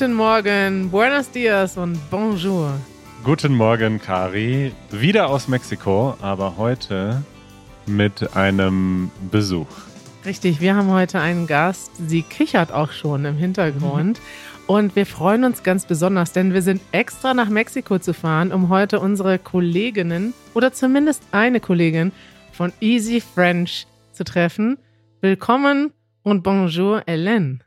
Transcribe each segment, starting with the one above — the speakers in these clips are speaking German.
Guten Morgen, buenos dias und bonjour. Guten Morgen, Kari. Wieder aus Mexiko, aber heute mit einem Besuch. Richtig, wir haben heute einen Gast. Sie kichert auch schon im Hintergrund. Mhm. Und wir freuen uns ganz besonders, denn wir sind extra nach Mexiko zu fahren, um heute unsere Kolleginnen oder zumindest eine Kollegin von Easy French zu treffen. Willkommen und bonjour, Hélène.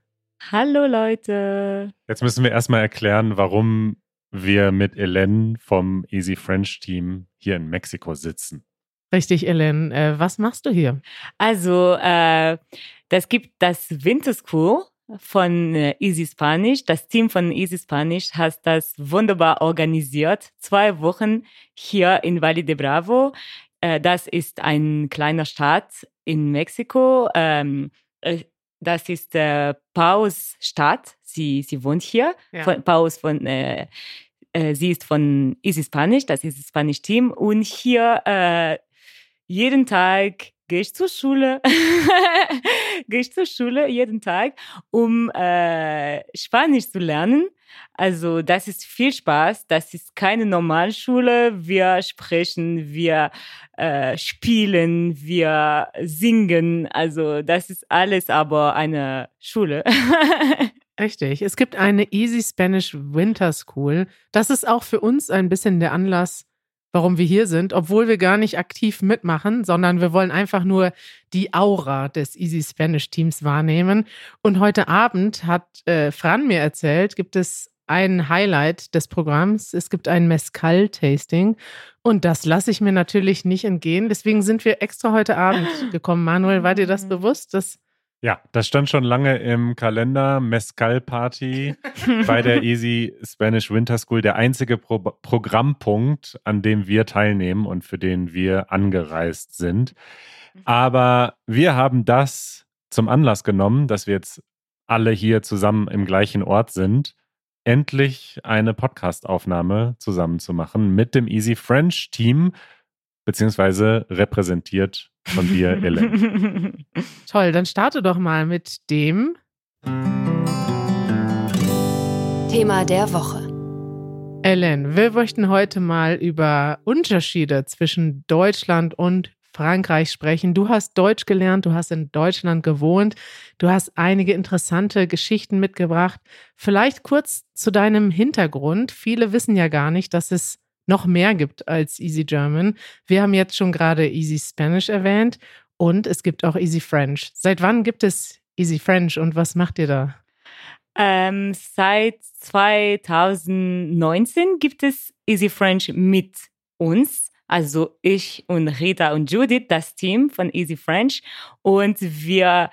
Hallo Leute. Jetzt müssen wir erstmal erklären, warum wir mit Hélène vom Easy French Team hier in Mexiko sitzen. Richtig, Hélène. Äh, was machst du hier? Also, äh, das gibt das Winter School von äh, Easy Spanish. Das Team von Easy Spanish hat das wunderbar organisiert. Zwei Wochen hier in Valle de Bravo. Äh, das ist ein kleiner Stadt in Mexiko. Ähm, äh, das ist äh, Paus Stadt. Sie, sie wohnt hier. Ja. Von, Paus von, äh, äh, sie ist von Easy Spanish, das ist das Spanish Team. Und hier äh, jeden Tag gehe ich zur Schule, gehe ich zur Schule jeden Tag, um äh, Spanisch zu lernen. Also das ist viel Spaß. Das ist keine Normalschule. Wir sprechen, wir äh, spielen, wir singen. Also das ist alles aber eine Schule. Richtig. Es gibt eine Easy Spanish Winter School. Das ist auch für uns ein bisschen der Anlass, warum wir hier sind, obwohl wir gar nicht aktiv mitmachen, sondern wir wollen einfach nur die Aura des Easy Spanish Teams wahrnehmen. Und heute Abend hat äh, Fran mir erzählt, gibt es ein Highlight des Programms. Es gibt ein Mezcal-Tasting und das lasse ich mir natürlich nicht entgehen. Deswegen sind wir extra heute Abend gekommen. Manuel, war dir das bewusst, dass ja, das stand schon lange im Kalender. Mezcal Party bei der Easy Spanish Winter School. Der einzige Pro Programmpunkt, an dem wir teilnehmen und für den wir angereist sind. Aber wir haben das zum Anlass genommen, dass wir jetzt alle hier zusammen im gleichen Ort sind, endlich eine Podcastaufnahme zusammen zu machen mit dem Easy French Team, beziehungsweise repräsentiert von dir, Ellen. Toll, dann starte doch mal mit dem Thema der Woche. Ellen, wir möchten heute mal über Unterschiede zwischen Deutschland und Frankreich sprechen. Du hast Deutsch gelernt, du hast in Deutschland gewohnt, du hast einige interessante Geschichten mitgebracht. Vielleicht kurz zu deinem Hintergrund. Viele wissen ja gar nicht, dass es noch mehr gibt als Easy German. Wir haben jetzt schon gerade Easy Spanish erwähnt und es gibt auch Easy French. Seit wann gibt es Easy French und was macht ihr da? Ähm, seit 2019 gibt es Easy French mit uns. Also ich und Rita und Judith, das Team von Easy French. Und wir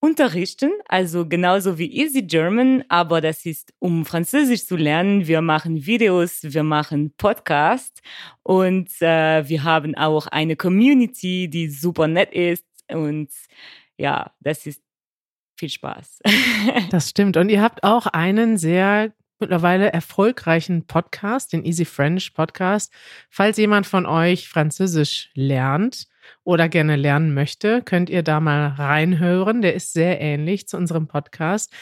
unterrichten, also genauso wie Easy German, aber das ist, um Französisch zu lernen. Wir machen Videos, wir machen Podcasts und äh, wir haben auch eine Community, die super nett ist und ja, das ist viel Spaß. das stimmt. Und ihr habt auch einen sehr mittlerweile erfolgreichen Podcast, den Easy French Podcast. Falls jemand von euch Französisch lernt, oder gerne lernen möchte, könnt ihr da mal reinhören. Der ist sehr ähnlich zu unserem Podcast.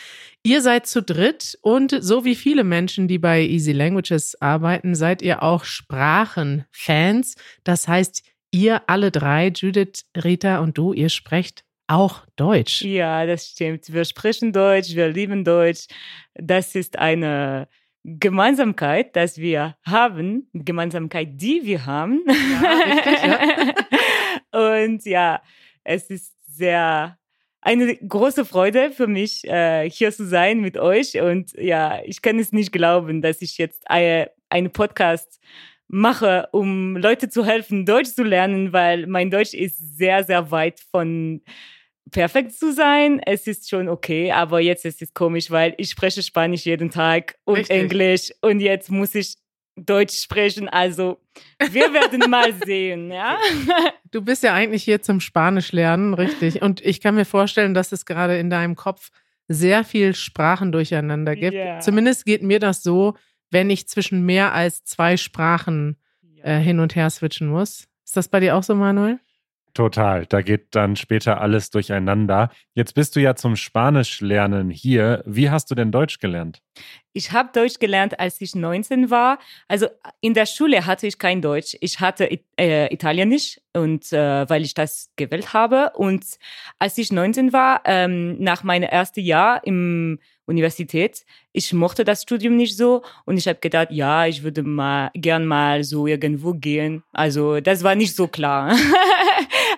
Ihr seid zu dritt und so wie viele Menschen, die bei Easy Languages arbeiten, seid ihr auch Sprachenfans. Das heißt, ihr alle drei, Judith, Rita und du, ihr sprecht auch Deutsch. Ja, das stimmt. Wir sprechen Deutsch, wir lieben Deutsch. Das ist eine Gemeinsamkeit, dass wir haben, Gemeinsamkeit, die wir haben. Ja, richtig, ja. Und ja, es ist sehr eine große Freude für mich, äh, hier zu sein mit euch. Und ja, ich kann es nicht glauben, dass ich jetzt eine, einen Podcast mache, um Leute zu helfen, Deutsch zu lernen, weil mein Deutsch ist sehr, sehr weit von perfekt zu sein. Es ist schon okay, aber jetzt ist es komisch, weil ich spreche Spanisch jeden Tag und Richtig. Englisch und jetzt muss ich Deutsch sprechen. Also wir werden mal sehen, ja. Du bist ja eigentlich hier zum Spanisch lernen, richtig. Und ich kann mir vorstellen, dass es gerade in deinem Kopf sehr viel Sprachen durcheinander gibt. Yeah. Zumindest geht mir das so, wenn ich zwischen mehr als zwei Sprachen äh, hin und her switchen muss. Ist das bei dir auch so, Manuel? Total. Da geht dann später alles durcheinander. Jetzt bist du ja zum Spanischlernen hier. Wie hast du denn Deutsch gelernt? Ich habe Deutsch gelernt, als ich 19 war. Also in der Schule hatte ich kein Deutsch. Ich hatte äh, Italienisch und äh, weil ich das gewählt habe. Und als ich 19 war, ähm, nach meinem ersten Jahr im Universität, ich mochte das Studium nicht so und ich habe gedacht, ja, ich würde mal gern mal so irgendwo gehen. Also das war nicht so klar.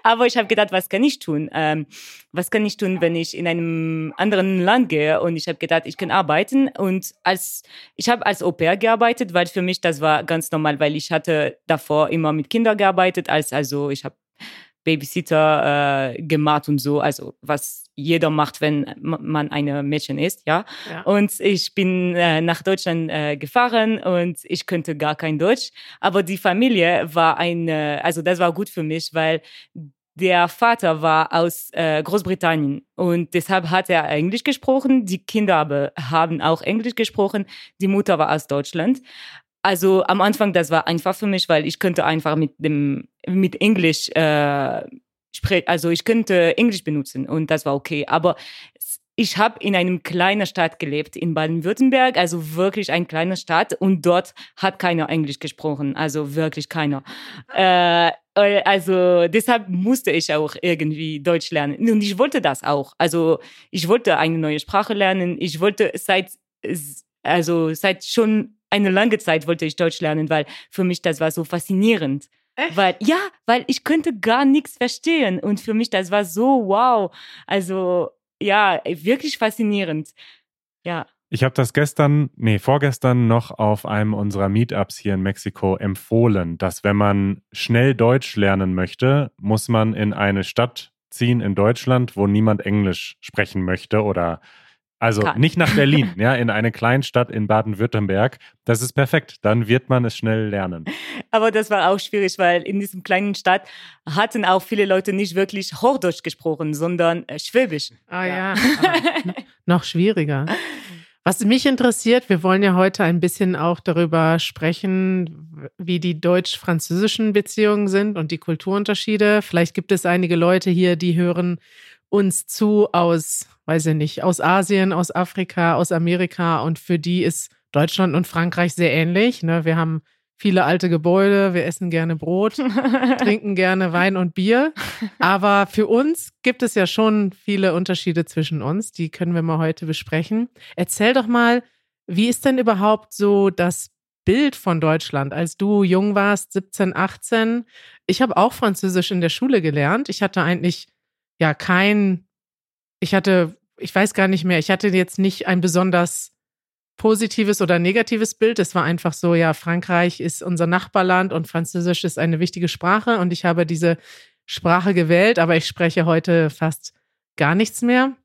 Aber ich habe gedacht, was kann ich tun? Ähm, was kann ich tun, wenn ich in einem anderen Land gehe? Und ich habe gedacht, ich kann arbeiten. Und als ich habe als Au pair gearbeitet, weil für mich das war ganz normal, weil ich hatte davor immer mit Kindern gearbeitet. Als also ich habe Babysitter äh, gemacht und so, also was jeder macht, wenn man eine Mädchen ist, ja. ja. Und ich bin äh, nach Deutschland äh, gefahren und ich könnte gar kein Deutsch, aber die Familie war eine, also das war gut für mich, weil der Vater war aus äh, Großbritannien und deshalb hat er Englisch gesprochen. Die Kinder aber haben auch Englisch gesprochen. Die Mutter war aus Deutschland. Also am Anfang, das war einfach für mich, weil ich könnte einfach mit dem mit Englisch äh, sprechen, also ich könnte Englisch benutzen und das war okay. Aber ich habe in einem kleinen Stadt gelebt in Baden-Württemberg, also wirklich ein kleiner Stadt und dort hat keiner Englisch gesprochen, also wirklich keiner. Äh, äh also deshalb musste ich auch irgendwie Deutsch lernen und ich wollte das auch. Also ich wollte eine neue Sprache lernen. Ich wollte seit also seit schon eine lange Zeit wollte ich Deutsch lernen, weil für mich das war so faszinierend. Echt? Weil, ja, weil ich könnte gar nichts verstehen. Und für mich, das war so wow. Also, ja, wirklich faszinierend. Ja. Ich habe das gestern, nee, vorgestern noch auf einem unserer Meetups hier in Mexiko empfohlen, dass wenn man schnell Deutsch lernen möchte, muss man in eine Stadt ziehen in Deutschland, wo niemand Englisch sprechen möchte oder also Kann. nicht nach Berlin, ja, in eine Kleinstadt in Baden-Württemberg. Das ist perfekt. Dann wird man es schnell lernen. Aber das war auch schwierig, weil in diesem kleinen Stadt hatten auch viele Leute nicht wirklich Hochdeutsch gesprochen, sondern äh, Schwäbisch. Ah ja, ja. noch schwieriger. Was mich interessiert, wir wollen ja heute ein bisschen auch darüber sprechen, wie die deutsch-französischen Beziehungen sind und die Kulturunterschiede. Vielleicht gibt es einige Leute hier, die hören uns zu aus weiß ich nicht, aus Asien, aus Afrika, aus Amerika und für die ist Deutschland und Frankreich sehr ähnlich. Ne? Wir haben viele alte Gebäude, wir essen gerne Brot, trinken gerne Wein und Bier. Aber für uns gibt es ja schon viele Unterschiede zwischen uns, die können wir mal heute besprechen. Erzähl doch mal, wie ist denn überhaupt so das Bild von Deutschland, als du jung warst, 17, 18? Ich habe auch Französisch in der Schule gelernt. Ich hatte eigentlich ja kein ich hatte, ich weiß gar nicht mehr, ich hatte jetzt nicht ein besonders positives oder negatives Bild. Es war einfach so, ja, Frankreich ist unser Nachbarland und Französisch ist eine wichtige Sprache und ich habe diese Sprache gewählt, aber ich spreche heute fast gar nichts mehr.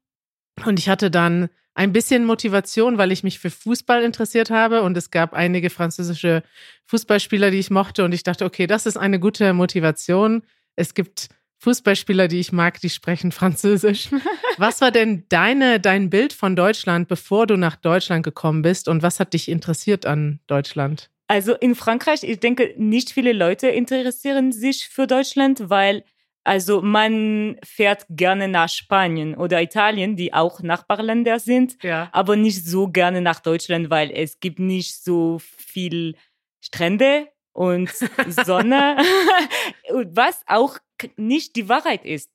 Und ich hatte dann ein bisschen Motivation, weil ich mich für Fußball interessiert habe und es gab einige französische Fußballspieler, die ich mochte und ich dachte, okay, das ist eine gute Motivation. Es gibt Fußballspieler, die ich mag, die sprechen Französisch. Was war denn deine, dein Bild von Deutschland, bevor du nach Deutschland gekommen bist und was hat dich interessiert an Deutschland? Also in Frankreich, ich denke, nicht viele Leute interessieren sich für Deutschland, weil also man fährt gerne nach Spanien oder Italien, die auch Nachbarländer sind, ja. aber nicht so gerne nach Deutschland, weil es gibt nicht so viel Strände und Sonne, was auch nicht die Wahrheit ist.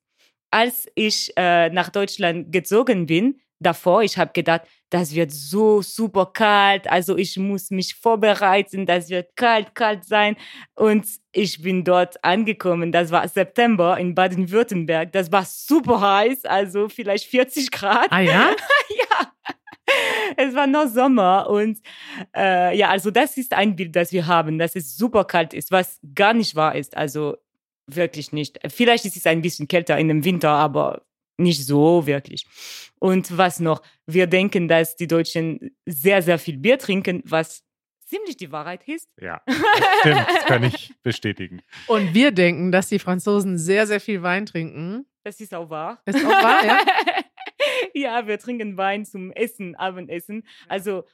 Als ich äh, nach Deutschland gezogen bin, davor, ich habe gedacht, das wird so super kalt, also ich muss mich vorbereiten, das wird kalt, kalt sein. Und ich bin dort angekommen, das war September in Baden-Württemberg, das war super heiß, also vielleicht 40 Grad. Ah ja? ja. Es war noch Sommer und äh, ja, also das ist ein Bild, das wir haben, dass es super kalt ist, was gar nicht wahr ist. Also wirklich nicht. Vielleicht ist es ein bisschen kälter in dem Winter, aber nicht so wirklich. Und was noch? Wir denken, dass die Deutschen sehr, sehr viel Bier trinken, was ziemlich die Wahrheit ist. Ja, das stimmt, das kann ich bestätigen. Und wir denken, dass die Franzosen sehr, sehr viel Wein trinken. Das ist auch wahr. Das ist auch wahr, ja. ja, wir trinken Wein zum Essen, Abendessen. Also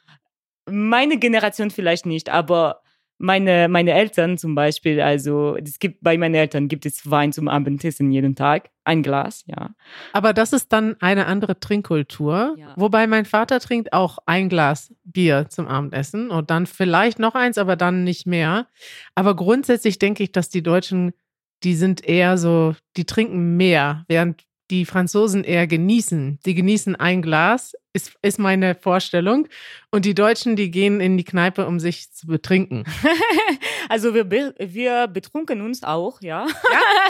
meine Generation vielleicht nicht, aber meine, meine Eltern zum Beispiel, also es gibt bei meinen Eltern gibt es Wein zum Abendessen jeden Tag, ein Glas, ja. Aber das ist dann eine andere Trinkkultur. Ja. Wobei mein Vater trinkt auch ein Glas Bier zum Abendessen und dann vielleicht noch eins, aber dann nicht mehr. Aber grundsätzlich denke ich, dass die Deutschen, die sind eher so, die trinken mehr, während die Franzosen eher genießen. Die genießen ein Glas, ist, ist meine Vorstellung. Und die Deutschen, die gehen in die Kneipe, um sich zu betrinken. also wir, be- wir betrunken uns auch, ja.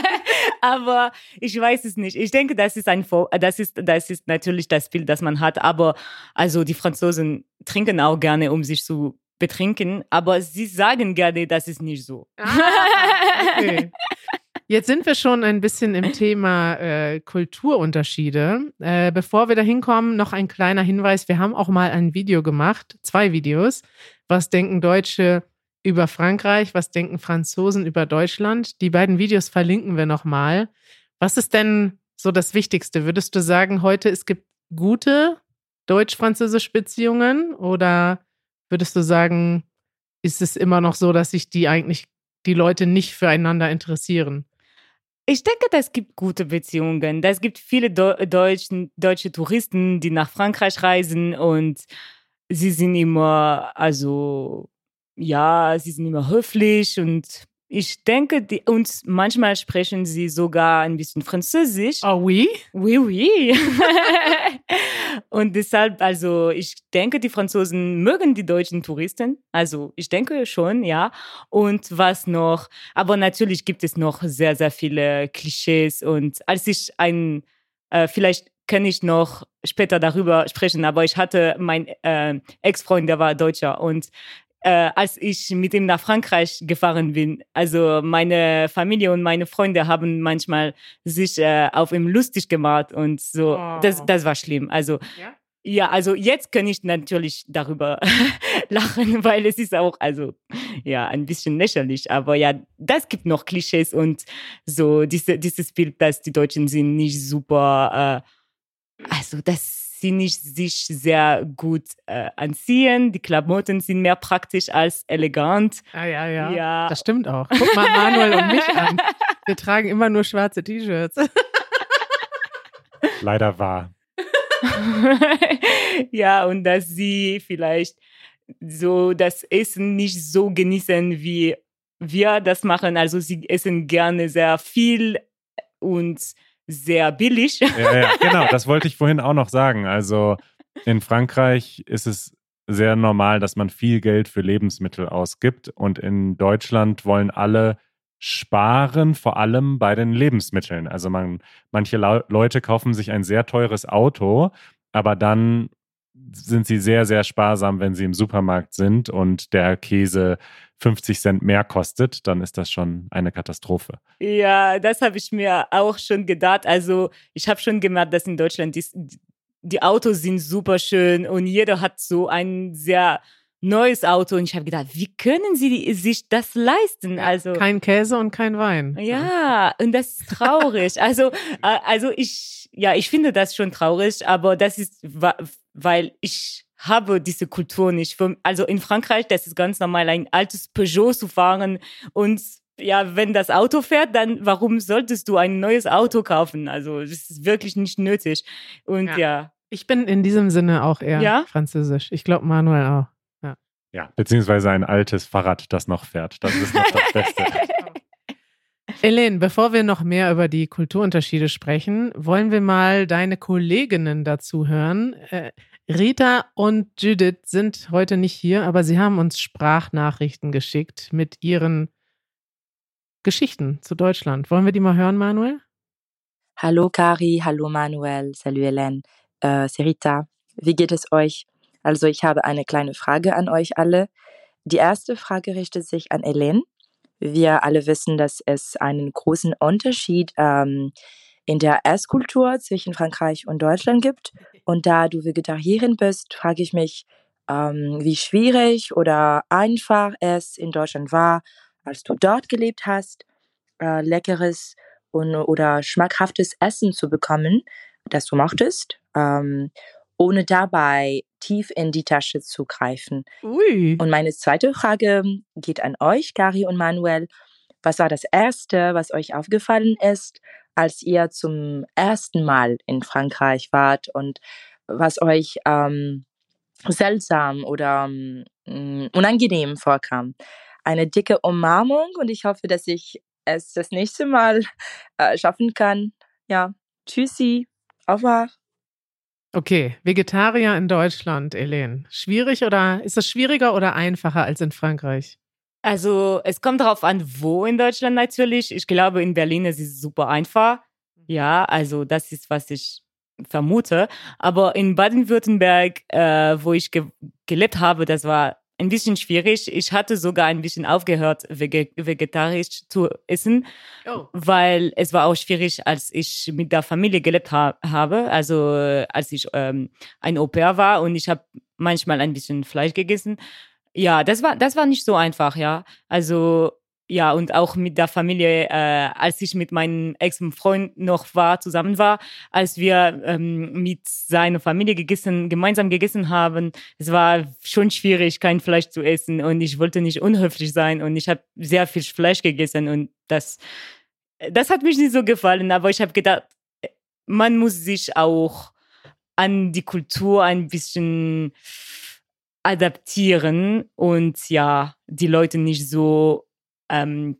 aber ich weiß es nicht. Ich denke, das ist ein Vor das ist das ist natürlich das Bild, das man hat. Aber also die Franzosen trinken auch gerne, um sich zu betrinken. Aber sie sagen gerne, das ist nicht so. Ah, okay. Jetzt sind wir schon ein bisschen im Thema äh, Kulturunterschiede. Äh, bevor wir da hinkommen, noch ein kleiner Hinweis. Wir haben auch mal ein Video gemacht, zwei Videos. Was denken Deutsche über Frankreich? Was denken Franzosen über Deutschland? Die beiden Videos verlinken wir nochmal. Was ist denn so das Wichtigste? Würdest du sagen, heute es gibt gute deutsch-französische Beziehungen? Oder würdest du sagen, ist es immer noch so, dass sich die eigentlich die Leute nicht füreinander interessieren? Ich denke, das gibt gute Beziehungen. Es gibt viele Deu Deutschen, deutsche Touristen, die nach Frankreich reisen und sie sind immer, also, ja, sie sind immer höflich und ich denke, die, und manchmal sprechen sie sogar ein bisschen Französisch. Oh, oui? Oui, oui. und deshalb, also ich denke, die Franzosen mögen die deutschen Touristen. Also ich denke schon, ja. Und was noch? Aber natürlich gibt es noch sehr, sehr viele Klischees. Und als ich ein, äh, vielleicht kann ich noch später darüber sprechen, aber ich hatte mein äh, Ex-Freund, der war Deutscher und äh, als ich mit ihm nach Frankreich gefahren bin. Also meine Familie und meine Freunde haben manchmal sich äh, auf ihm lustig gemacht und so. Oh. Das, das war schlimm. Also Ja? ja, also jetzt kann ich natürlich darüber lachen, weil es ist auch, also ja, ein bisschen lächerlich. Aber ja, das gibt noch Klischees und so diese, dieses Bild, dass die Deutschen sind nicht super, äh, also dass sie nicht sich sehr gut äh, anziehen. Die Klamotten sind mehr praktisch als elegant. Ah, ja, ja. Ja. Das stimmt auch. Guck mal Manuel und mich an. Wir tragen immer nur schwarze T-Shirts. Leider wahr. ja, und dass sie vielleicht so das Essen nicht so genießen, wie wir das machen. Also sie essen gerne sehr viel und sehr billig. Ja, ja, genau, das wollte ich vorhin auch noch sagen. Also in Frankreich ist es sehr normal, dass man viel Geld für Lebensmittel ausgibt und in Deutschland wollen alle sparen, vor allem bei den Lebensmitteln. Also man, manche Leute kaufen sich ein sehr teures Auto, aber dann sind sie sehr, sehr sparsam, wenn sie im Supermarkt sind und der Käse 50 Cent mehr kostet, dann ist das schon eine Katastrophe. Ja, das habe ich mir auch schon gedacht. Also ich habe schon gemerkt, dass in Deutschland die, die Autos sind super schön und jeder hat so ein sehr neues Auto und ich habe gedacht, wie können sie die, sich das leisten? Also Kein Käse und kein Wein. ja, und das ist traurig. also äh, also ich ja, ich finde das schon traurig, aber das ist weil ich habe diese Kultur nicht. Also in Frankreich, das ist ganz normal, ein altes Peugeot zu fahren und ja, wenn das Auto fährt, dann warum solltest du ein neues Auto kaufen? Also das ist wirklich nicht nötig. Und Ja. ja, Ich bin in diesem Sinne auch eher Ja? französisch. Ich glaube Manuel auch. Ja, beziehungsweise ein altes Fahrrad, das noch fährt. Das ist noch das Beste. Elaine, bevor wir noch mehr über die Kulturunterschiede sprechen, wollen wir mal deine Kolleginnen dazu hören. Äh, Rita und Judith sind heute nicht hier, aber sie haben uns Sprachnachrichten geschickt mit ihren Geschichten zu Deutschland. Wollen wir die mal hören, Manuel? Hallo Kari, hallo Manuel, salut Hélène, äh, c'est Rita. Wie geht es euch? Also ich habe eine kleine Frage an euch alle. Die erste Frage richtet sich an Hélène. Wir alle wissen, dass es einen großen Unterschied ähm, in der Esskultur zwischen Frankreich und Deutschland gibt. Und da du Vegetarierin bist, frage ich mich, ähm, wie schwierig oder einfach es in Deutschland war, als du dort gelebt hast, äh, leckeres und, oder schmackhaftes Essen zu bekommen, das du mochtest, ähm, ohne dabei tief in die Tasche zu greifen. Ui. Und meine zweite Frage geht an euch, Gary und Manuel. Was war das Erste, was euch aufgefallen ist, als ihr zum ersten Mal in Frankreich wart und was euch ähm, seltsam oder ähm, unangenehm vorkam? Eine dicke Umarmung und ich hoffe, dass ich es das nächste Mal äh, schaffen kann. Ja, tschüssi, auf revoir. Okay, Vegetarier in Deutschland, Elen. Schwierig oder ist das schwieriger oder einfacher als in Frankreich? Also es kommt darauf an, wo in Deutschland natürlich. Ich glaube, in Berlin ist es super einfach. Ja, also das ist, was ich vermute. Aber in Baden-Württemberg, äh, wo ich ge gelebt habe, das war ein bisschen schwierig. Ich hatte sogar ein bisschen aufgehört, vegetarisch zu essen, oh. weil es war auch schwierig, als ich mit der Familie gelebt ha habe. Also als ich ähm, ein Au pair war und ich habe manchmal ein bisschen Fleisch gegessen. Ja, das war das war nicht so einfach, ja. Also ja, und auch mit der Familie, äh, als ich mit meinem Ex-Freund noch war, zusammen war, als wir ähm, mit seiner Familie gegessen, gemeinsam gegessen haben, es war schon schwierig, kein Fleisch zu essen und ich wollte nicht unhöflich sein und ich habe sehr viel Fleisch gegessen und das, das hat mich nicht so gefallen, aber ich habe gedacht, man muss sich auch an die Kultur ein bisschen adaptieren und ja, die Leute nicht so ähm,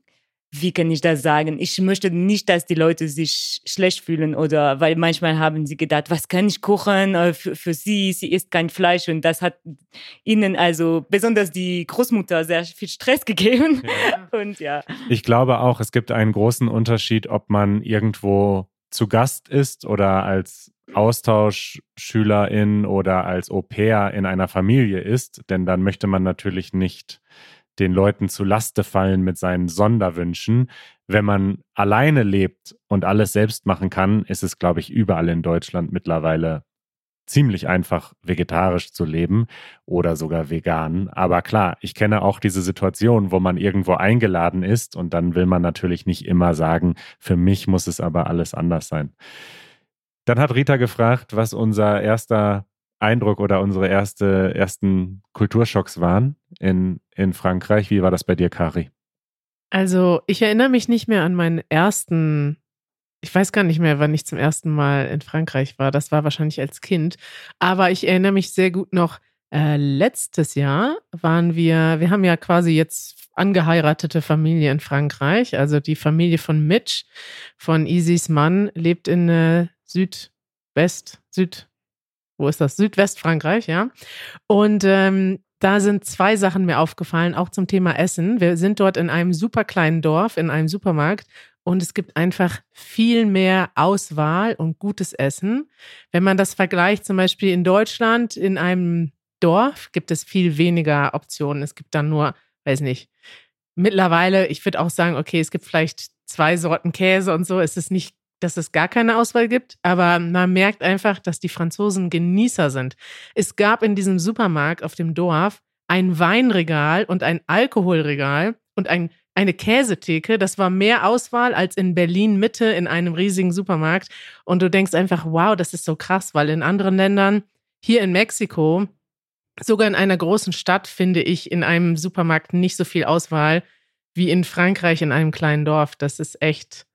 wie kann ich das sagen? Ich möchte nicht, dass die Leute sich schlecht fühlen oder weil manchmal haben sie gedacht, was kann ich kochen äh, für, für sie? Sie isst kein Fleisch und das hat ihnen also besonders die Großmutter sehr viel Stress gegeben. Ja. Und ja. Ich glaube auch, es gibt einen großen Unterschied, ob man irgendwo zu Gast ist oder als Austauschschülerin oder als Au pair in einer Familie ist, denn dann möchte man natürlich nicht den Leuten zu Laste fallen mit seinen Sonderwünschen. Wenn man alleine lebt und alles selbst machen kann, ist es, glaube ich, überall in Deutschland mittlerweile ziemlich einfach, vegetarisch zu leben oder sogar vegan. Aber klar, ich kenne auch diese Situation, wo man irgendwo eingeladen ist und dann will man natürlich nicht immer sagen, für mich muss es aber alles anders sein. Dann hat Rita gefragt, was unser erster Eindruck oder unsere erste, ersten Kulturschocks waren in, in Frankreich. Wie war das bei dir, Kari? Also, ich erinnere mich nicht mehr an meinen ersten, ich weiß gar nicht mehr, wann ich zum ersten Mal in Frankreich war. Das war wahrscheinlich als Kind. Aber ich erinnere mich sehr gut noch, äh, letztes Jahr waren wir, wir haben ja quasi jetzt angeheiratete Familie in Frankreich. Also die Familie von Mitch, von Isis Mann, lebt in äh, Südwest, Süd, wo ist das? Südwestfrankreich, ja. Und ähm, da sind zwei Sachen mir aufgefallen, auch zum Thema Essen. Wir sind dort in einem super kleinen Dorf, in einem Supermarkt und es gibt einfach viel mehr Auswahl und gutes Essen. Wenn man das vergleicht, zum Beispiel in Deutschland, in einem Dorf gibt es viel weniger Optionen. Es gibt dann nur, weiß nicht, mittlerweile, ich würde auch sagen, okay, es gibt vielleicht zwei Sorten Käse und so. Es ist nicht dass es gar keine Auswahl gibt, aber man merkt einfach, dass die Franzosen Genießer sind. Es gab in diesem Supermarkt auf dem Dorf ein Weinregal und ein Alkoholregal und ein, eine Käsetheke. Das war mehr Auswahl als in Berlin Mitte in einem riesigen Supermarkt. Und du denkst einfach, wow, das ist so krass, weil in anderen Ländern, hier in Mexiko, sogar in einer großen Stadt, finde ich in einem Supermarkt nicht so viel Auswahl wie in Frankreich in einem kleinen Dorf. Das ist echt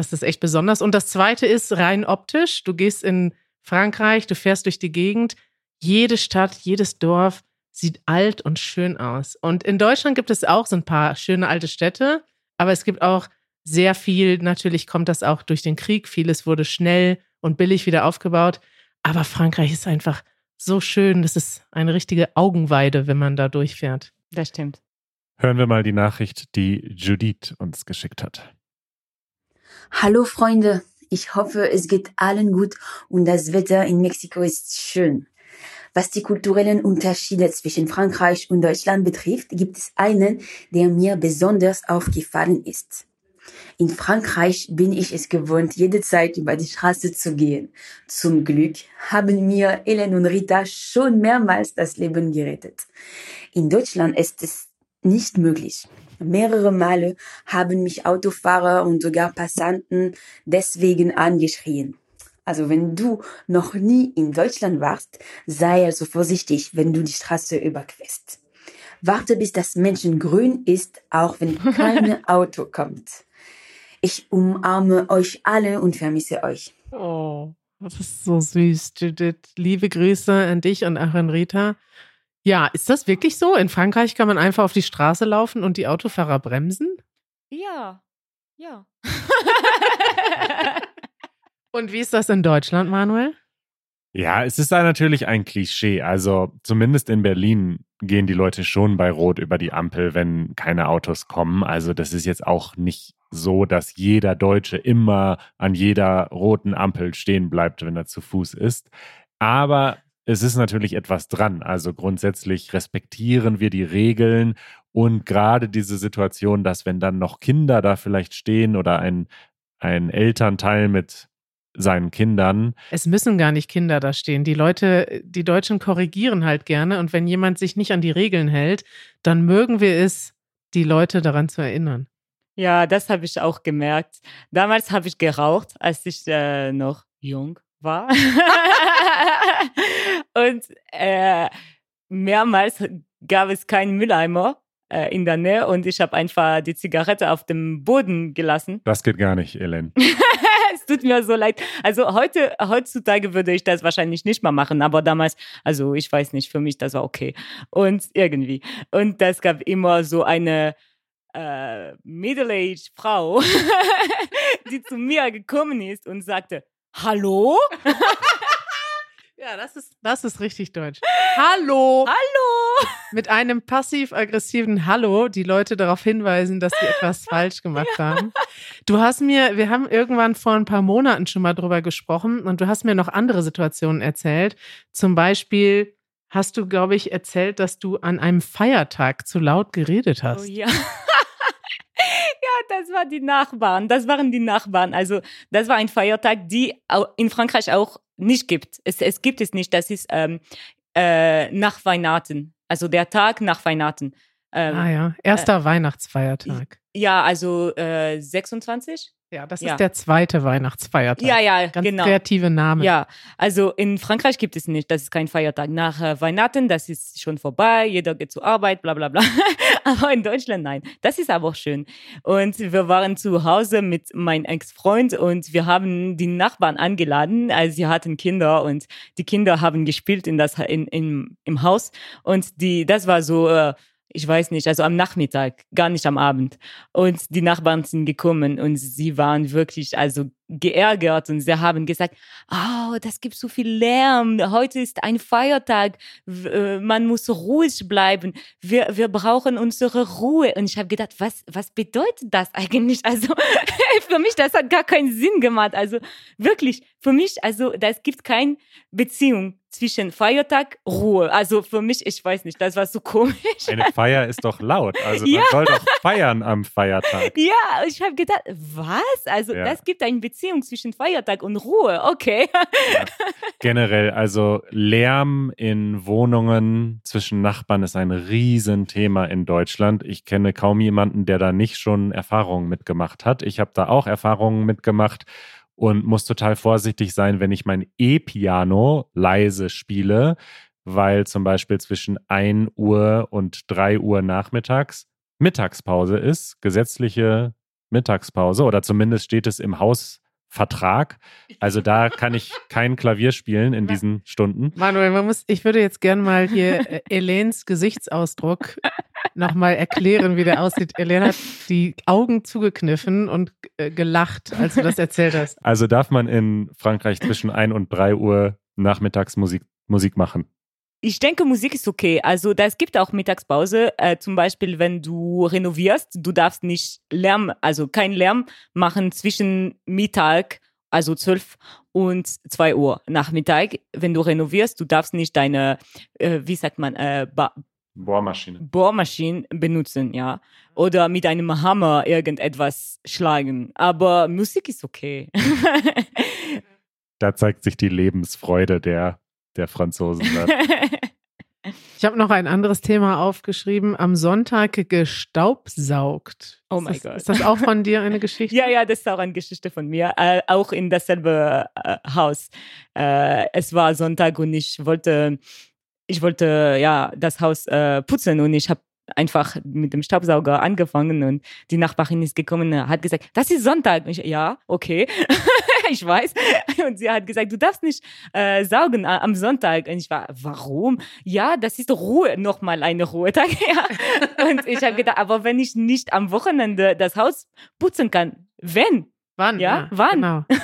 das ist echt besonders. Und das zweite ist rein optisch. Du gehst in Frankreich, du fährst durch die Gegend. Jede Stadt, jedes Dorf sieht alt und schön aus. Und in Deutschland gibt es auch so ein paar schöne alte Städte, aber es gibt auch sehr viel, natürlich kommt das auch durch den Krieg. Vieles wurde schnell und billig wieder aufgebaut. Aber Frankreich ist einfach so schön. Das ist eine richtige Augenweide, wenn man da durchfährt. Das stimmt. Hören wir mal die Nachricht, die Judith uns geschickt hat. Hallo Freunde, ich hoffe, es geht allen gut und das Wetter in Mexiko ist schön. Was die kulturellen Unterschiede zwischen Frankreich und Deutschland betrifft, gibt es einen, der mir besonders aufgefallen ist. In Frankreich bin ich es gewohnt, jede Zeit über die Straße zu gehen. Zum Glück haben mir Ellen und Rita schon mehrmals das Leben gerettet. In Deutschland ist es nicht möglich. Mehrere Male haben mich Autofahrer und sogar Passanten deswegen angeschrien. Also wenn du noch nie in Deutschland warst, sei also vorsichtig, wenn du die Straße überquerst. Warte, bis das Menschen grün ist, auch wenn kein Auto kommt. Ich umarme euch alle und vermisse euch. Oh, das ist so süß, Judith. Liebe Grüße an dich und auch an Rita. Ja, ist das wirklich so? In Frankreich kann man einfach auf die Straße laufen und die Autofahrer bremsen? Ja, ja. Und wie ist das in Deutschland, Manuel? Ja, es ist da natürlich ein Klischee. Also zumindest in Berlin gehen die Leute schon bei Rot über die Ampel, wenn keine Autos kommen. Also das ist jetzt auch nicht so, dass jeder Deutsche immer an jeder roten Ampel stehen bleibt, wenn er zu Fuß ist. Aber es ist natürlich etwas dran. Also grundsätzlich respektieren wir die Regeln und gerade diese Situation, dass wenn dann noch Kinder da vielleicht stehen oder ein, ein Elternteil mit seinen Kindern. Es müssen gar nicht Kinder da stehen. Die Leute, die Deutschen korrigieren halt gerne und wenn jemand sich nicht an die Regeln hält, dann mögen wir es, die Leute daran zu erinnern. Ja, das habe ich auch gemerkt. Damals habe ich geraucht, als ich äh, noch jung war. und äh, mehrmals gab es keinen Mülleimer äh, in der Nähe und ich habe einfach die Zigarette auf dem Boden gelassen. Das geht gar nicht, Ellen. es tut mir so leid. Also heute, heutzutage würde ich das wahrscheinlich nicht mal machen, aber damals, also ich weiß nicht, für mich das war okay. Und irgendwie. Und das gab immer so eine äh, middle-aged Frau, die zu mir gekommen ist und sagte, Hallo? Ja, das ist, das ist richtig deutsch. Hallo! Hallo! Mit einem passiv-aggressiven Hallo die Leute darauf hinweisen, dass sie etwas falsch gemacht haben. Du hast mir, wir haben irgendwann vor ein paar Monaten schon mal drüber gesprochen und du hast mir noch andere Situationen erzählt. Zum Beispiel hast du, glaube ich, erzählt, dass du an einem Feiertag zu laut geredet hast. Oh ja. Das waren die Nachbarn. Das waren die Nachbarn. Also, das war ein Feiertag, die in Frankreich auch nicht gibt. Es, es gibt es nicht. Das ist ähm, äh, nach Weihnachten. Also der Tag nach Weihnachten. Ähm, ah ja, erster äh, Weihnachtsfeiertag. Ja, also äh, 26. Ja, das ja. ist der zweite Weihnachtsfeiertag. Ja, ja, Ganz genau. kreative Name. Ja, also in Frankreich gibt es nicht, das ist kein Feiertag. Nach äh, Weihnachten, das ist schon vorbei, jeder geht zur Arbeit, bla bla bla. aber in Deutschland nein. Das ist aber auch schön. Und wir waren zu Hause mit meinem Ex-Freund und wir haben die Nachbarn angeladen. Also sie hatten Kinder und die Kinder haben gespielt in das, in, in, im Haus. Und die, das war so... Äh, ich weiß nicht, also am Nachmittag, gar nicht am Abend. Und die Nachbarn sind gekommen und sie waren wirklich, also geärgert und sie haben gesagt, oh, das gibt so viel Lärm, heute ist ein Feiertag, äh, man muss ruhig bleiben, wir, wir brauchen unsere Ruhe. Und ich habe gedacht, was, was bedeutet das eigentlich? Also für mich, das hat gar keinen Sinn gemacht. Also wirklich, für mich, also das gibt keine Beziehung zwischen Feiertag, Ruhe. Also für mich, ich weiß nicht, das war so komisch. Eine Feier ist doch laut. Also man ja. soll doch feiern am Feiertag. Ja, ich habe gedacht, was? Also ja. das gibt eine Beziehung zwischen Feiertag und Ruhe. Okay. Ja. Generell, also Lärm in Wohnungen zwischen Nachbarn ist ein Riesenthema in Deutschland. Ich kenne kaum jemanden, der da nicht schon Erfahrungen mitgemacht hat. Ich habe da auch Erfahrungen mitgemacht und muss total vorsichtig sein, wenn ich mein E-Piano leise spiele, weil zum Beispiel zwischen 1 Uhr und 3 Uhr nachmittags Mittagspause ist, gesetzliche Mittagspause oder zumindest steht es im Hausvertrag. Also da kann ich kein Klavier spielen in diesen Stunden. Manuel, man muss, ich würde jetzt gerne mal hier äh, Elens Gesichtsausdruck nochmal erklären, wie der aussieht. Elena hat die Augen zugekniffen und äh, gelacht, als du das erzählt hast. Also darf man in Frankreich zwischen 1 und 3 Uhr nachmittags Musik, Musik machen? Ich denke, Musik ist okay. Also es gibt auch Mittagspause. Äh, zum Beispiel, wenn du renovierst, du darfst nicht Lärm, also kein Lärm machen zwischen Mittag, also 12 und 2 Uhr Nachmittag. Wenn du renovierst, du darfst nicht deine, äh, wie sagt man, äh, Bohrmaschine. Bohrmaschine benutzen, ja. Oder mit einem Hammer irgendetwas schlagen. Aber Musik ist okay. da zeigt sich die Lebensfreude der, der Franzosen. Ich habe noch ein anderes Thema aufgeschrieben. Am Sonntag gestaubsaugt. Oh mein Gott. Ist das auch von dir eine Geschichte? Ja, ja, das ist auch eine Geschichte von mir. Äh, auch in dasselbe äh, Haus. Äh, es war Sonntag und ich wollte, ich wollte ja das Haus äh, putzen und ich habe einfach mit dem Staubsauger angefangen und die Nachbarin ist gekommen und hat gesagt, das ist Sonntag. Ich, ja, okay, ich weiß. Und sie hat gesagt, du darfst nicht äh, saugen a- am Sonntag. Und ich war, warum? Ja, das ist Ruhe, nochmal eine Ruhetag. ja. Und ich habe gedacht, aber wenn ich nicht am Wochenende das Haus putzen kann, wenn? Wann? Ja, wann? Genau.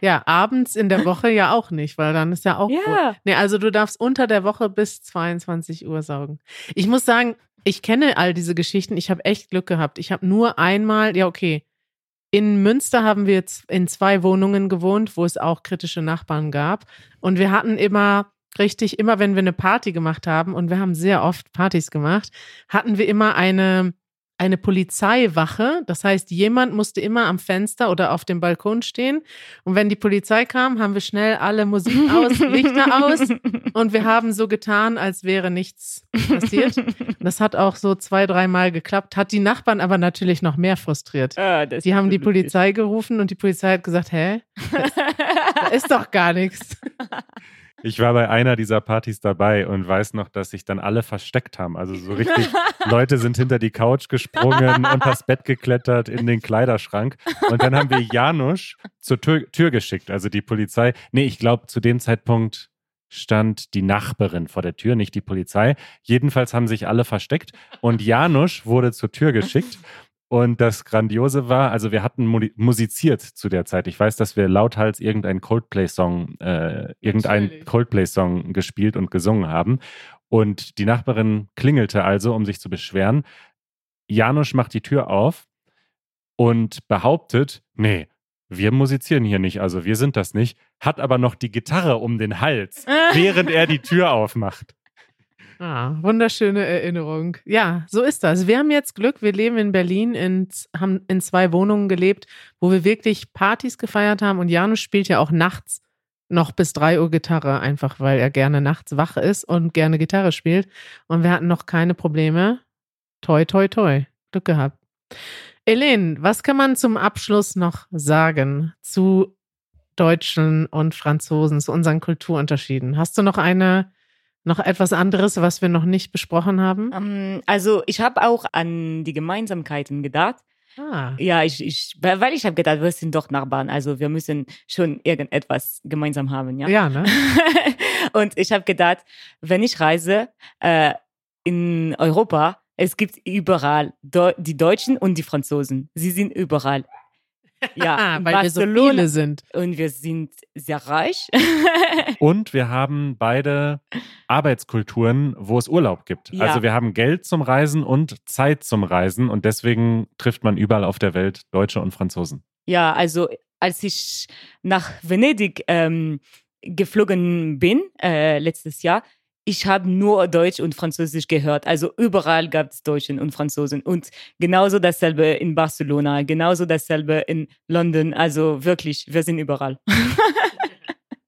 Ja, abends in der Woche ja auch nicht, weil dann ist ja auch. Ja. Ruhe. Nee, also du darfst unter der Woche bis 22 Uhr saugen. Ich muss sagen, ich kenne all diese Geschichten. Ich habe echt Glück gehabt. Ich habe nur einmal, ja, okay. In Münster haben wir in zwei Wohnungen gewohnt, wo es auch kritische Nachbarn gab. Und wir hatten immer richtig, immer wenn wir eine Party gemacht haben, und wir haben sehr oft Partys gemacht, hatten wir immer eine, eine Polizeiwache. Das heißt, jemand musste immer am Fenster oder auf dem Balkon stehen. Und wenn die Polizei kam, haben wir schnell alle Musik aus, Lichter aus. Und wir haben so getan, als wäre nichts passiert. Das hat auch so zwei, dreimal geklappt, hat die Nachbarn aber natürlich noch mehr frustriert. Ah, Die haben die lustig. Polizei gerufen und die Polizei hat gesagt, hä, da ist doch gar nichts. Ich war bei einer dieser Partys dabei und weiß noch, dass sich dann alle versteckt haben. Also so richtig, Leute sind hinter die Couch gesprungen, unters Bett geklettert, in den Kleiderschrank. Und dann haben wir Janusz zur Tür, Tür geschickt. Also die Polizei. Nee, ich glaube, zu dem Zeitpunkt stand die Nachbarin vor der Tür, nicht die Polizei. Jedenfalls haben sich alle versteckt und Janusz wurde zur Tür geschickt. Und das Grandiose war, also wir hatten mu- musiziert zu der Zeit. Ich weiß, dass wir lauthals irgendeinen Coldplay-Song, äh, irgendeinen Natürlich. Coldplay-Song gespielt und gesungen haben. Und die Nachbarin klingelte also, um sich zu beschweren. Janusz macht die Tür auf und behauptet, nee, wir musizieren hier nicht, also wir sind das nicht, hat aber noch die Gitarre um den Hals, während er die Tür aufmacht. Ah, wunderschöne Erinnerung. Ja, so ist das. Wir haben jetzt Glück. Wir leben in Berlin, in, haben in zwei Wohnungen gelebt, wo wir wirklich Partys gefeiert haben. Und Janus spielt ja auch nachts noch bis drei Uhr Gitarre, einfach weil er gerne nachts wach ist und gerne Gitarre spielt. Und wir hatten noch keine Probleme. Toi, toi, toi. Glück gehabt. Elaine, was kann man zum Abschluss noch sagen zu Deutschen und Franzosen, zu unseren Kulturunterschieden? Hast du noch eine noch etwas anderes, was wir noch nicht besprochen haben? Ähm, also ich habe auch an die Gemeinsamkeiten gedacht. Ah, Ja, ich, ich, weil ich habe gedacht, wir sind doch Nachbarn, also wir müssen schon irgendetwas gemeinsam haben, ja. ja, ne? Und ich habe gedacht, wenn ich reise äh, in Europa, es gibt überall Deu die Deutschen und die Franzosen. Sie sind überall. Ja, in weil wir so Barcelona- viele sind. Und wir sind sehr reich. Und wir haben beide Arbeitskulturen, wo es Urlaub gibt. Ja. Also wir haben Geld zum Reisen und Zeit zum Reisen und deswegen trifft man überall auf der Welt Deutsche und Franzosen. Ja, also als ich nach Venedig ähm, geflogen bin äh, letztes Jahr, ich habe nur Deutsch und Französisch gehört. Also überall gab es Deutschen und Franzosen. Und genauso dasselbe in Barcelona, genauso dasselbe in London. Also wirklich, wir sind überall.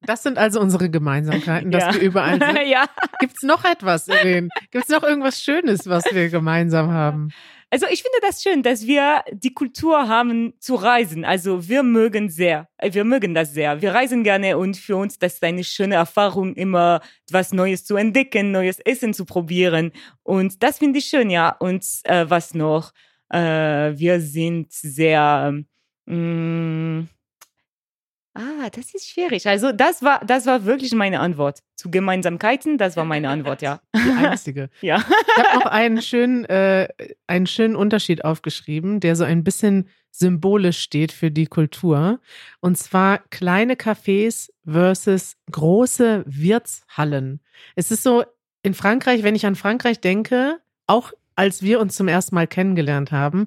Das sind also unsere Gemeinsamkeiten, dass ja. wir überall sind. ja. Gibt es noch etwas, Irene? Gibt es noch irgendwas Schönes, was wir gemeinsam haben? Also ich finde das schön, dass wir die Kultur haben zu reisen. Also wir mögen sehr, äh, wir mögen das sehr. Wir reisen gerne und für uns das ist eine schöne Erfahrung, immer was Neues zu entdecken, neues Essen zu probieren. Und das finde ich schön, ja. Und äh, was noch? Äh, wir sind sehr mh, Ah, das ist schwierig. Also das war, das war wirklich meine Antwort. Zu Gemeinsamkeiten, das war meine Antwort, ja. Die einzige. ja. Ich habe noch einen schönen, äh, einen schönen Unterschied aufgeschrieben, der so ein bisschen symbolisch steht für die Kultur. Und zwar kleine Cafés versus große Wirtshallen. Es ist so, in Frankreich, wenn ich an Frankreich denke, auch als wir uns zum ersten Mal kennengelernt haben,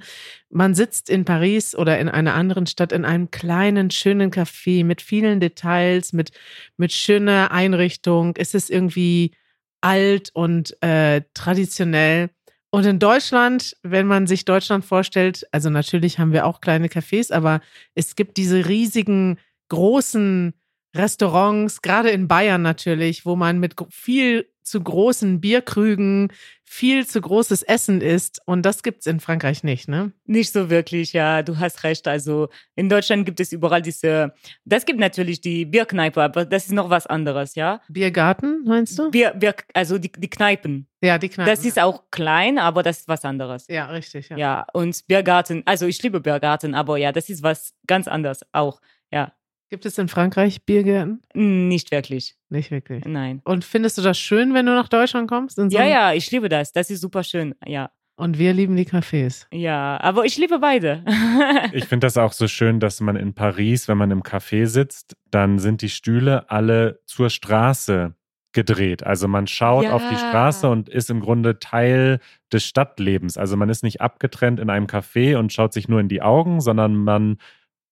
man sitzt in Paris oder in einer anderen Stadt in einem kleinen, schönen Café mit vielen Details, mit, mit schöner Einrichtung. Es ist irgendwie alt und äh, traditionell. Und in Deutschland, wenn man sich Deutschland vorstellt, also natürlich haben wir auch kleine Cafés, aber es gibt diese riesigen, großen Restaurants, gerade in Bayern natürlich, wo man mit viel zu großen Bierkrügen viel zu großes Essen isst. Und das gibt's in Frankreich nicht, ne? Nicht so wirklich, ja, du hast recht. Also in Deutschland gibt es überall diese, das gibt natürlich die Bierkneipe, aber das ist noch was anderes, ja. Biergarten, meinst du? Bier, Bier, also die, die Kneipen. ja, die Kneipen. Das ist auch klein, aber das ist was anderes. ja, richtig. Ja. Ja, und Biergarten, also ich liebe Biergarten, aber ja, das ist was ganz anderes auch. Ja, Gibt es in Frankreich Biergärten? nicht wirklich. Nicht wirklich. Nein. Und findest du das schön, wenn du nach Deutschland kommst? In so Ja, ja, ich liebe das. Das ist super schön. Ja, Und wir lieben die Cafés. ja, aber ich liebe beide. Ich finde das auch so schön, dass man in Paris, wenn man im Café sitzt, dann sind die Stühle alle zur Straße gedreht. Also man schaut Ja. auf die Straße und ist im Grunde Teil des Stadtlebens. Also man ist nicht abgetrennt in einem Café und schaut sich nur in die Augen, sondern man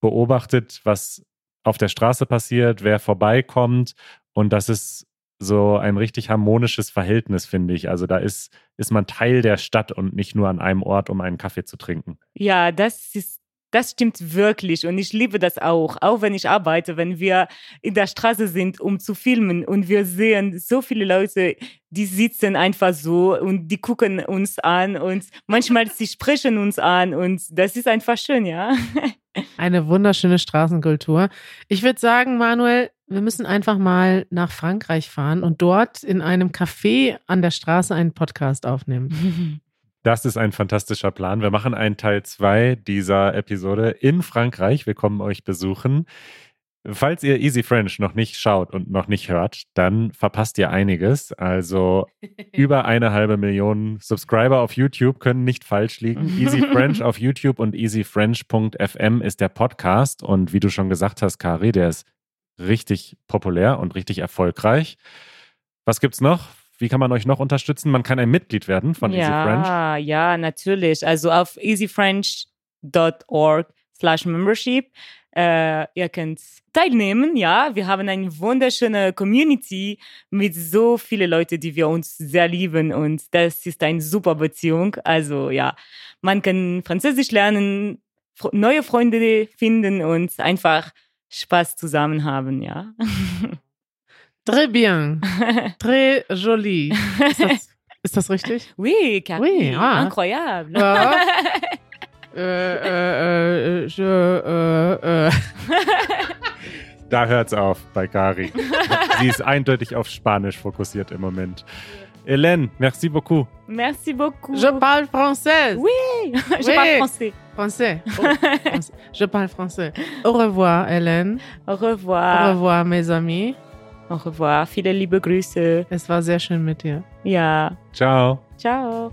beobachtet, was auf der Straße passiert, wer vorbeikommt. Und das ist so ein richtig harmonisches Verhältnis, finde ich. Also da ist, ist man Teil der Stadt und nicht nur an einem Ort, um einen Kaffee zu trinken. Ja, das ist, das stimmt wirklich und ich liebe das auch. Auch wenn ich arbeite, wenn wir in der Straße sind, um zu filmen und wir sehen so viele Leute, die sitzen einfach so und die gucken uns an und manchmal sie sprechen uns an und das ist einfach schön, ja. Eine wunderschöne Straßenkultur. Ich würde sagen, Manuel, wir müssen einfach mal nach Frankreich fahren und dort in einem Café an der Straße einen Podcast aufnehmen. Das ist ein fantastischer Plan. Wir machen einen Teil 2 dieser Episode in Frankreich. Wir kommen euch besuchen. Falls ihr Easy French noch nicht schaut und noch nicht hört, dann verpasst ihr einiges. Also über eine halbe Million Subscriber auf YouTube können nicht falsch liegen. Easy French auf YouTube und easyfrench.fm ist der Podcast. Und wie du schon gesagt hast, Kari, der ist richtig populär und richtig erfolgreich. Was gibt's noch? Wie kann man euch noch unterstützen? Man kann ein Mitglied werden von Easy French. ja, ja, natürlich. Also auf easyfrench.org slash membership. Äh, ihr könnt teilnehmen, ja. Wir haben eine wunderschöne Community mit so vielen Leuten, die wir uns sehr lieben und das ist eine super Beziehung. Also ja, man kann Französisch lernen, neue Freunde finden und einfach Spaß zusammen haben, ja. Très bien. Très joli. Ist das, richtig? Oui, Carrie, Oui, ah. incroyable. Ja. äh, äh, äh, je, äh, äh. Da hört's auf bei Kari. Sie ist eindeutig auf Spanisch fokussiert im Moment. Hélène, merci beaucoup. Merci beaucoup. Je parle français. Oui, je Oui. parle français. Français. Oh, français. Je parle français. Au revoir, Hélène. Au Au revoir. revoir, mes amis. Au revoir. Viele liebe Grüße. Es war sehr schön mit dir. Ja. Ciao. Ciao.